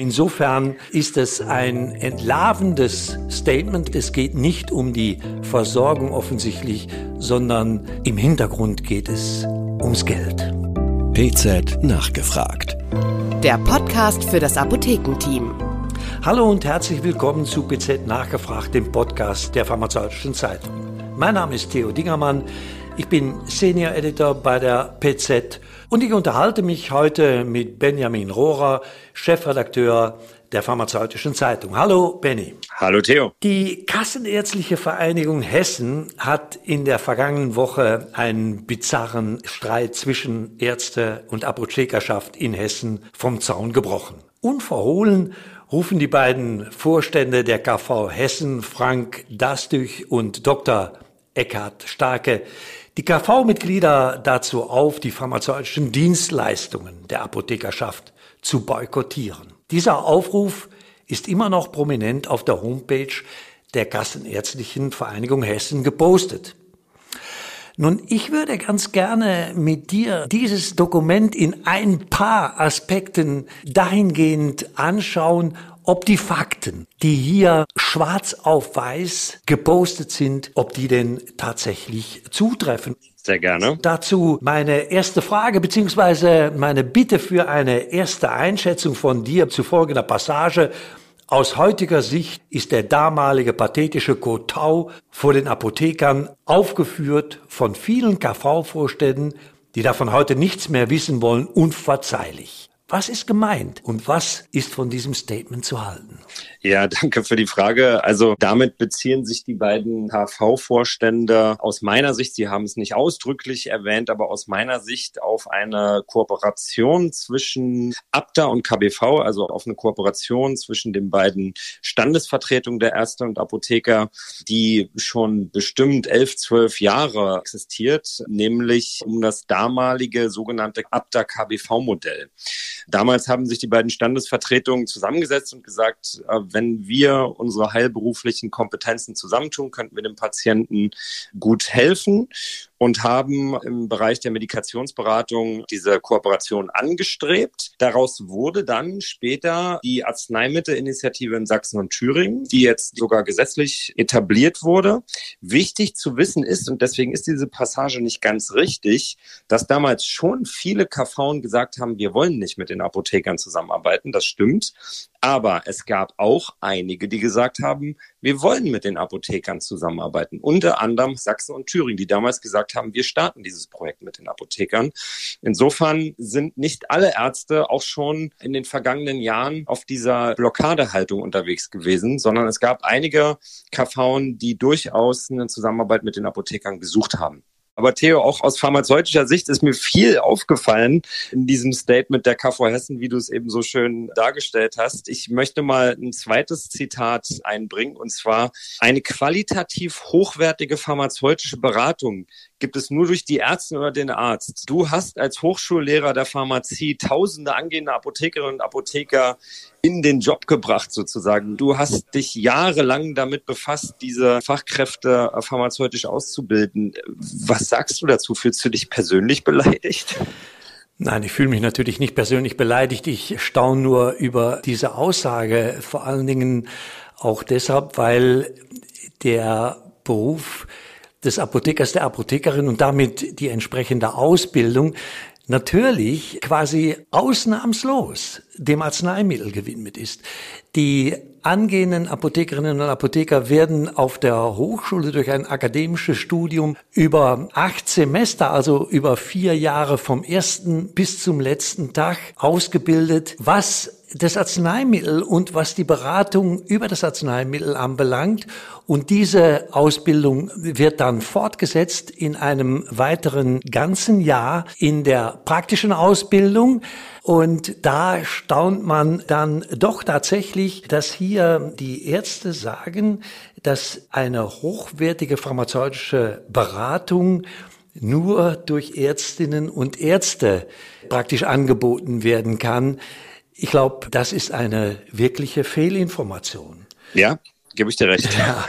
Insofern ist es ein entlarvendes Statement. Es geht nicht um die Versorgung offensichtlich, sondern im Hintergrund geht es ums Geld. PZ nachgefragt. Der Podcast für das Apothekenteam. Hallo und herzlich willkommen zu PZ nachgefragt, dem Podcast der Pharmazeutischen Zeitung. Mein Name ist Theo Dingermann. Ich bin Senior Editor bei der PZ und ich unterhalte mich heute mit Benjamin Rohrer, Chefredakteur der Pharmazeutischen Zeitung. Hallo Benny. Hallo Theo. Die Kassenärztliche Vereinigung Hessen hat in der vergangenen Woche einen bizarren Streit zwischen Ärzte und Apothekerschaft in Hessen vom Zaun gebrochen. Unverhohlen rufen die beiden Vorstände der KV Hessen, Frank Dastüch und Dr. Eckhard Starke, die KV-Mitglieder dazu auf, die pharmazeutischen Dienstleistungen der Apothekerschaft zu boykottieren. Dieser Aufruf ist immer noch prominent auf der Homepage der Kassenärztlichen Vereinigung Hessen gepostet. Nun, ich würde ganz gerne mit dir dieses Dokument in ein paar Aspekten dahingehend anschauen, ob die Fakten, die hier schwarz auf weiß gepostet sind, ob die denn tatsächlich zutreffen. Sehr gerne. Dazu meine erste Frage beziehungsweise meine Bitte für eine erste Einschätzung von dir zu folgender Passage. Aus heutiger Sicht ist der damalige pathetische Kotau vor den Apothekern aufgeführt von vielen KV-Vorständen, die davon heute nichts mehr wissen wollen, unverzeihlich. Was ist gemeint und was ist von diesem Statement zu halten? Ja, danke für die Frage. Also damit beziehen sich die beiden HV-Vorstände aus meiner Sicht, Sie haben es nicht ausdrücklich erwähnt, aber aus meiner Sicht auf eine Kooperation zwischen ABDA und KBV, also auf eine Kooperation zwischen den beiden Standesvertretungen der Ärzte und Apotheker, die schon bestimmt elf, zwölf Jahre existiert, nämlich um das damalige sogenannte ABDA-KBV-Modell. Damals haben sich die beiden Standesvertretungen zusammengesetzt und gesagt, äh, wenn wir unsere heilberuflichen Kompetenzen zusammentun, könnten wir dem Patienten gut helfen und haben im Bereich der Medikationsberatung diese Kooperation angestrebt. Daraus wurde dann später die Arzneimittelinitiative in Sachsen und Thüringen, die jetzt sogar gesetzlich etabliert wurde. Wichtig zu wissen ist, und deswegen ist diese Passage nicht ganz richtig, dass damals schon viele KV gesagt haben, wir wollen nicht mit den Apothekern zusammenarbeiten. Das stimmt. Aber es gab auch einige, die gesagt haben, wir wollen mit den Apothekern zusammenarbeiten. Unter anderem Sachsen und Thüringen, die damals gesagt haben, wir starten dieses Projekt mit den Apothekern. Insofern sind nicht alle Ärzte auch schon in den vergangenen Jahren auf dieser Blockadehaltung unterwegs gewesen, sondern es gab einige KV, die durchaus eine Zusammenarbeit mit den Apothekern gesucht haben. Aber Theo, auch aus pharmazeutischer Sicht ist mir viel aufgefallen in diesem Statement der KV Hessen, wie du es eben so schön dargestellt hast. Ich möchte mal ein zweites Zitat einbringen, und zwar eine qualitativ hochwertige pharmazeutische Beratung gibt es nur durch die Ärzte oder den Arzt. Du hast als Hochschullehrer der Pharmazie tausende angehende Apothekerinnen und Apotheker in den Job gebracht sozusagen. Du hast dich jahrelang damit befasst, diese Fachkräfte pharmazeutisch auszubilden. Was sagst du dazu? Fühlst du dich persönlich beleidigt? Nein, ich fühle mich natürlich nicht persönlich beleidigt. Ich staune nur über diese Aussage, vor allen Dingen auch deshalb, weil der Beruf des Apothekers, der Apothekerin und damit die entsprechende Ausbildung natürlich quasi ausnahmslos dem Arzneimittel gewidmet ist. Die angehenden Apothekerinnen und Apotheker werden auf der Hochschule durch ein akademisches Studium über acht Semester, also über vier Jahre vom ersten bis zum letzten Tag ausgebildet, was das Arzneimittel und was die Beratung über das Arzneimittel anbelangt. Und diese Ausbildung wird dann fortgesetzt in einem weiteren ganzen Jahr in der praktischen Ausbildung. Und da staunt man dann doch tatsächlich, dass hier die Ärzte sagen, dass eine hochwertige pharmazeutische Beratung nur durch Ärztinnen und Ärzte praktisch angeboten werden kann. Ich glaube, das ist eine wirkliche Fehlinformation. Ja, gebe ich dir recht. Ja.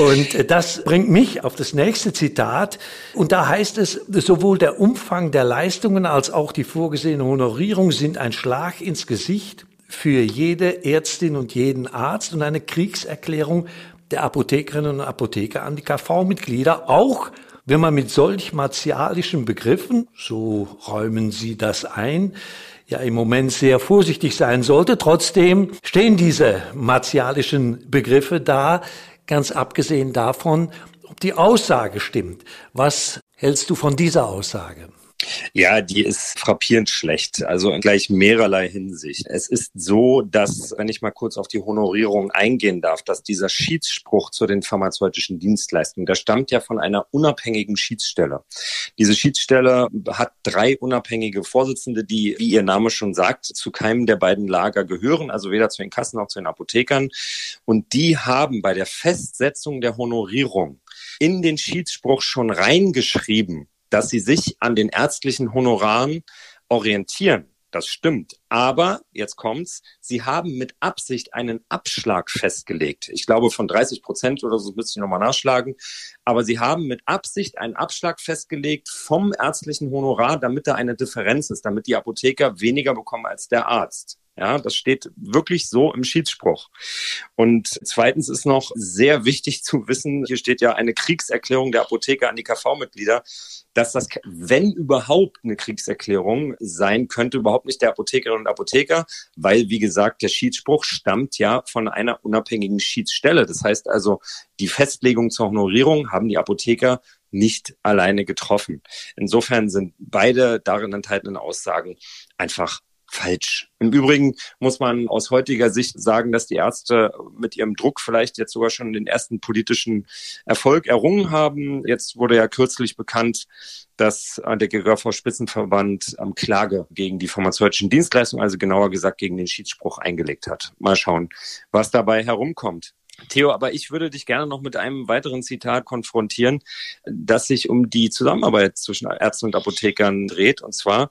Und das bringt mich auf das nächste Zitat. Und da heißt es, sowohl der Umfang der Leistungen als auch die vorgesehene Honorierung sind ein Schlag ins Gesicht für jede Ärztin und jeden Arzt und eine Kriegserklärung der Apothekerinnen und Apotheker an die KV-Mitglieder, auch wenn man mit solch martialischen Begriffen, so räumen sie das ein, ja im Moment sehr vorsichtig sein sollte. Trotzdem stehen diese martialischen Begriffe da, ganz abgesehen davon, ob die Aussage stimmt. Was hältst du von dieser Aussage? Ja, die ist frappierend schlecht, also gleich mehrerlei Hinsicht. Es ist so, dass, wenn ich mal kurz auf die Honorierung eingehen darf, dass dieser Schiedsspruch zu den pharmazeutischen Dienstleistungen, der stammt ja von einer unabhängigen Schiedsstelle. Diese Schiedsstelle hat drei unabhängige Vorsitzende, die, wie ihr Name schon sagt, zu keinem der beiden Lager gehören, also weder zu den Kassen noch zu den Apothekern. Und die haben bei der Festsetzung der Honorierung in den Schiedsspruch schon reingeschrieben, dass sie sich an den ärztlichen Honoraren orientieren. Das stimmt. Aber jetzt kommt's. Sie haben mit Absicht einen Abschlag festgelegt. Ich glaube von 30 Prozent oder so müsste ich nochmal nachschlagen. Aber Sie haben mit Absicht einen Abschlag festgelegt vom ärztlichen Honorar, damit da eine Differenz ist, damit die Apotheker weniger bekommen als der Arzt. Ja, das steht wirklich so im Schiedsspruch. Und zweitens ist noch sehr wichtig zu wissen, hier steht ja eine Kriegserklärung der Apotheker an die KV-Mitglieder, dass das, wenn überhaupt eine Kriegserklärung sein könnte, überhaupt nicht der Apothekerinnen und Apotheker, weil, wie gesagt, der Schiedsspruch stammt ja von einer unabhängigen Schiedsstelle. Das heißt also, die Festlegung zur Honorierung haben die Apotheker nicht alleine getroffen. Insofern sind beide darin enthaltenen Aussagen einfach falsch. Im Übrigen muss man aus heutiger Sicht sagen, dass die Ärzte mit ihrem Druck vielleicht jetzt sogar schon den ersten politischen Erfolg errungen haben. Jetzt wurde ja kürzlich bekannt, dass der GRV Spitzenverband am Klage gegen die pharmazeutischen Dienstleistungen, also genauer gesagt gegen den Schiedsspruch eingelegt hat. Mal schauen, was dabei herumkommt. Theo, aber ich würde dich gerne noch mit einem weiteren Zitat konfrontieren, das sich um die Zusammenarbeit zwischen Ärzten und Apothekern dreht. Und zwar,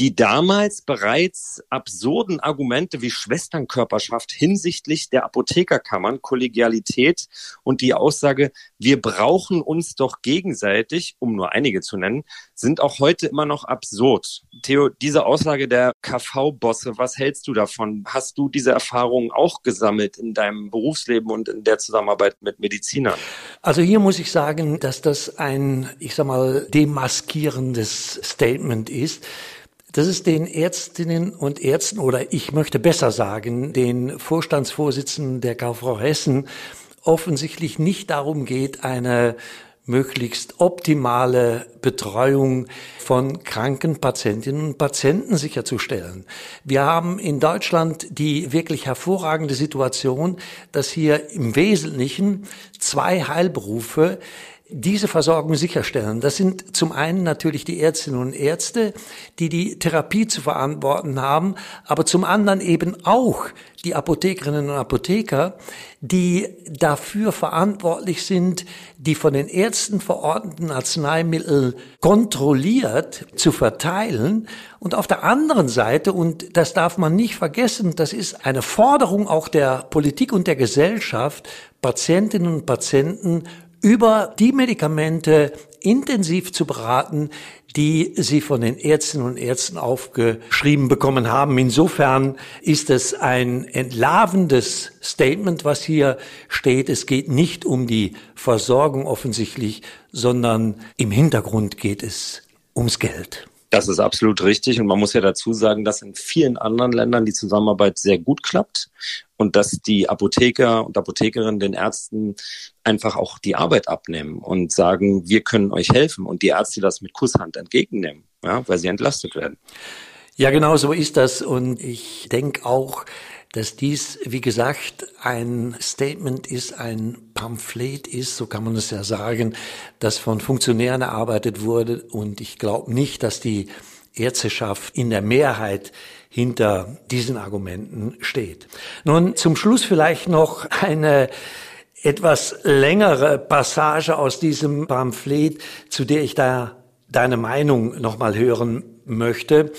die damals bereits absurden Argumente wie Schwesternkörperschaft hinsichtlich der Apothekerkammern, Kollegialität und die Aussage, wir brauchen uns doch gegenseitig, um nur einige zu nennen, sind auch heute immer noch absurd. Theo, diese Aussage der KV-Bosse, was hältst du davon? Hast du diese Erfahrungen auch gesammelt in deinem Berufsleben und in der Zusammenarbeit mit Medizinern? Also hier muss ich sagen, dass das ein, ich sag mal, demaskierendes Statement ist dass es den Ärztinnen und Ärzten oder ich möchte besser sagen, den Vorstandsvorsitzenden der KV Hessen offensichtlich nicht darum geht, eine möglichst optimale Betreuung von kranken Patientinnen und Patienten sicherzustellen. Wir haben in Deutschland die wirklich hervorragende Situation, dass hier im Wesentlichen zwei Heilberufe diese Versorgung sicherstellen. Das sind zum einen natürlich die Ärztinnen und Ärzte, die die Therapie zu verantworten haben, aber zum anderen eben auch die Apothekerinnen und Apotheker, die dafür verantwortlich sind, die von den Ärzten verordneten Arzneimittel kontrolliert zu verteilen. Und auf der anderen Seite, und das darf man nicht vergessen, das ist eine Forderung auch der Politik und der Gesellschaft, Patientinnen und Patienten über die Medikamente intensiv zu beraten, die sie von den Ärztinnen und Ärzten aufgeschrieben bekommen haben. Insofern ist es ein entlarvendes Statement, was hier steht. Es geht nicht um die Versorgung offensichtlich, sondern im Hintergrund geht es ums Geld. Das ist absolut richtig. Und man muss ja dazu sagen, dass in vielen anderen Ländern die Zusammenarbeit sehr gut klappt und dass die Apotheker und Apothekerinnen den Ärzten einfach auch die Arbeit abnehmen und sagen, wir können euch helfen und die Ärzte das mit Kusshand entgegennehmen, ja, weil sie entlastet werden. Ja, genau so ist das. Und ich denke auch, dass dies, wie gesagt, ein Statement ist, ein Pamphlet ist, so kann man es ja sagen, das von Funktionären erarbeitet wurde. Und ich glaube nicht, dass die Ärzteschaft in der Mehrheit hinter diesen Argumenten steht. Nun zum Schluss vielleicht noch eine etwas längere Passage aus diesem Pamphlet, zu der ich da deine Meinung nochmal hören möchte.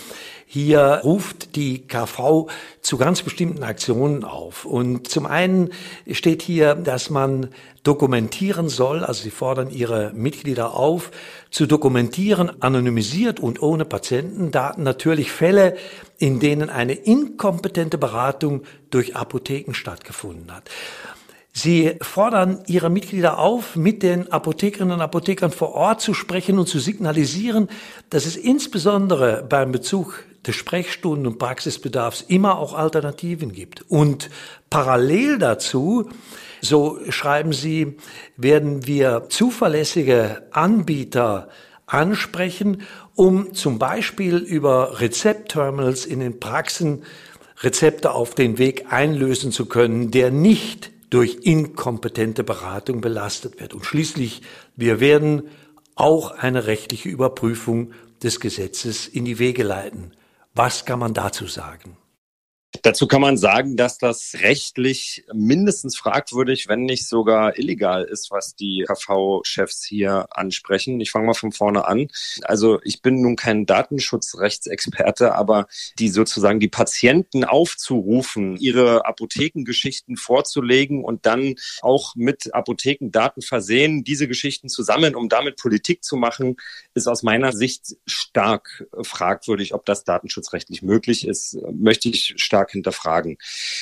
Hier ruft die KV zu ganz bestimmten Aktionen auf. Und zum einen steht hier, dass man dokumentieren soll, also sie fordern ihre Mitglieder auf, zu dokumentieren, anonymisiert und ohne Patientendaten natürlich Fälle, in denen eine inkompetente Beratung durch Apotheken stattgefunden hat. Sie fordern ihre Mitglieder auf, mit den Apothekerinnen und Apothekern vor Ort zu sprechen und zu signalisieren, dass es insbesondere beim Bezug des Sprechstunden- und Praxisbedarfs immer auch Alternativen gibt. Und parallel dazu, so schreiben Sie, werden wir zuverlässige Anbieter ansprechen, um zum Beispiel über Rezeptterminals in den Praxen Rezepte auf den Weg einlösen zu können, der nicht durch inkompetente Beratung belastet wird. Und schließlich, wir werden auch eine rechtliche Überprüfung des Gesetzes in die Wege leiten. Was kann man dazu sagen? Dazu kann man sagen, dass das rechtlich mindestens fragwürdig, wenn nicht sogar illegal ist, was die KV-Chefs hier ansprechen. Ich fange mal von vorne an. Also ich bin nun kein Datenschutzrechtsexperte, aber die sozusagen die Patienten aufzurufen, ihre Apothekengeschichten vorzulegen und dann auch mit Apothekendaten versehen, diese Geschichten zu sammeln, um damit Politik zu machen, ist aus meiner Sicht stark fragwürdig, ob das datenschutzrechtlich möglich ist, möchte ich stark stark hinterfragen.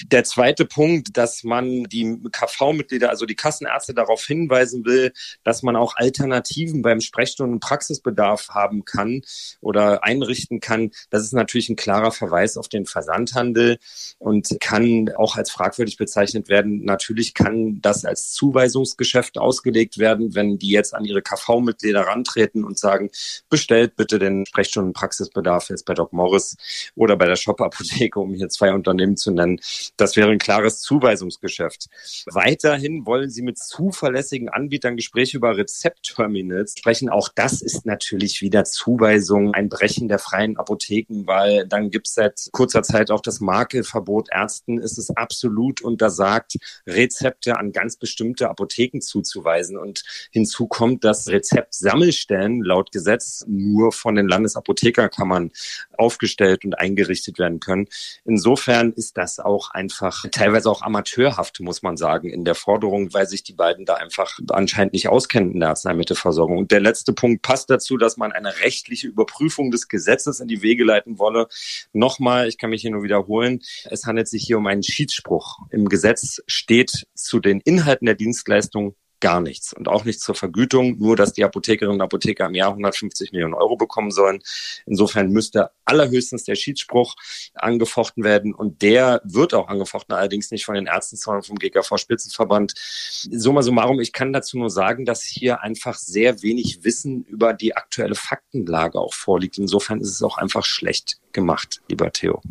Der zweite Punkt, dass man die KV-Mitglieder, also die Kassenärzte darauf hinweisen will, dass man auch Alternativen beim Sprechstunden- und Praxisbedarf haben kann oder einrichten kann. Das ist natürlich ein klarer Verweis auf den Versandhandel und kann auch als fragwürdig bezeichnet werden. Natürlich kann das als Zuweisungsgeschäft ausgelegt werden, wenn die jetzt an ihre KV-Mitglieder rantreten und sagen, bestellt bitte den Sprechstunden- und Praxisbedarf jetzt bei Doc Morris oder bei der Shop-Apotheke, um hier zwei zwei Unternehmen zu nennen. Das wäre ein klares Zuweisungsgeschäft. Weiterhin wollen sie mit zuverlässigen Anbietern Gespräche über Rezeptterminals sprechen. Auch das ist natürlich wieder Zuweisung, ein Brechen der freien Apotheken, weil dann gibt es seit kurzer Zeit auch das Makelverbot. Ärzten ist es absolut untersagt, Rezepte an ganz bestimmte Apotheken zuzuweisen. Und hinzu kommt, dass Rezeptsammelstellen laut Gesetz nur von den Landesapothekerkammern aufgestellt und eingerichtet werden können. Insofern insofern ist das auch einfach teilweise auch amateurhaft, muss man sagen, in der Forderung, weil sich die beiden da einfach anscheinend nicht auskennen in der Arzneimittelversorgung. Und der letzte Punkt passt dazu, dass man eine rechtliche Überprüfung des Gesetzes in die Wege leiten wolle. Nochmal, ich kann mich hier nur wiederholen, es handelt sich hier um einen Schiedsspruch. Im Gesetz steht zu den Inhalten der Dienstleistung gar nichts und auch nichts zur Vergütung, nur dass die Apothekerinnen und Apotheker im Jahr 150 Millionen Euro bekommen sollen. Insofern müsste allerhöchstens der Schiedsspruch angefochten werden und der wird auch angefochten, allerdings nicht von den Ärzten, sondern vom GKV Spitzenverband. Summa summarum, ich kann dazu nur sagen, dass hier einfach sehr wenig Wissen über die aktuelle Faktenlage auch vorliegt. Insofern ist es auch einfach schlecht gemacht, lieber Theo.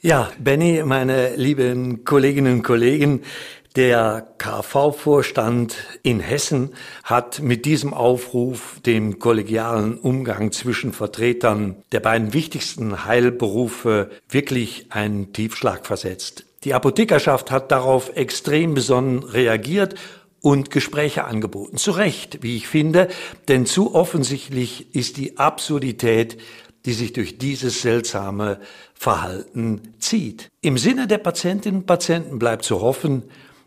Ja, Benny, meine lieben Kolleginnen und Kollegen, der KV-Vorstand in Hessen hat mit diesem Aufruf dem kollegialen Umgang zwischen Vertretern der beiden wichtigsten Heilberufe wirklich einen Tiefschlag versetzt. Die Apothekerschaft hat darauf extrem besonnen reagiert und Gespräche angeboten. Zu Recht, wie ich finde, denn zu offensichtlich ist die Absurdität, die sich durch dieses seltsame Verhalten zieht. Im Sinne der Patientinnen und Patienten bleibt zu hoffen,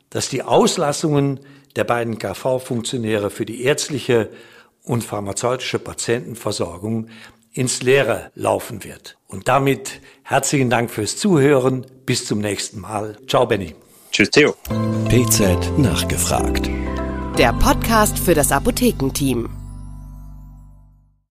dass die Auslassungen der beiden KV-Funktionäre für die ärztliche und pharmazeutische Patientenversorgung ins Leere laufen wird. Und damit herzlichen Dank fürs Zuhören. Bis zum nächsten Mal. Ciao, Benny. Tschüss, Theo. PZ nachgefragt. Der Podcast für das Apothekenteam.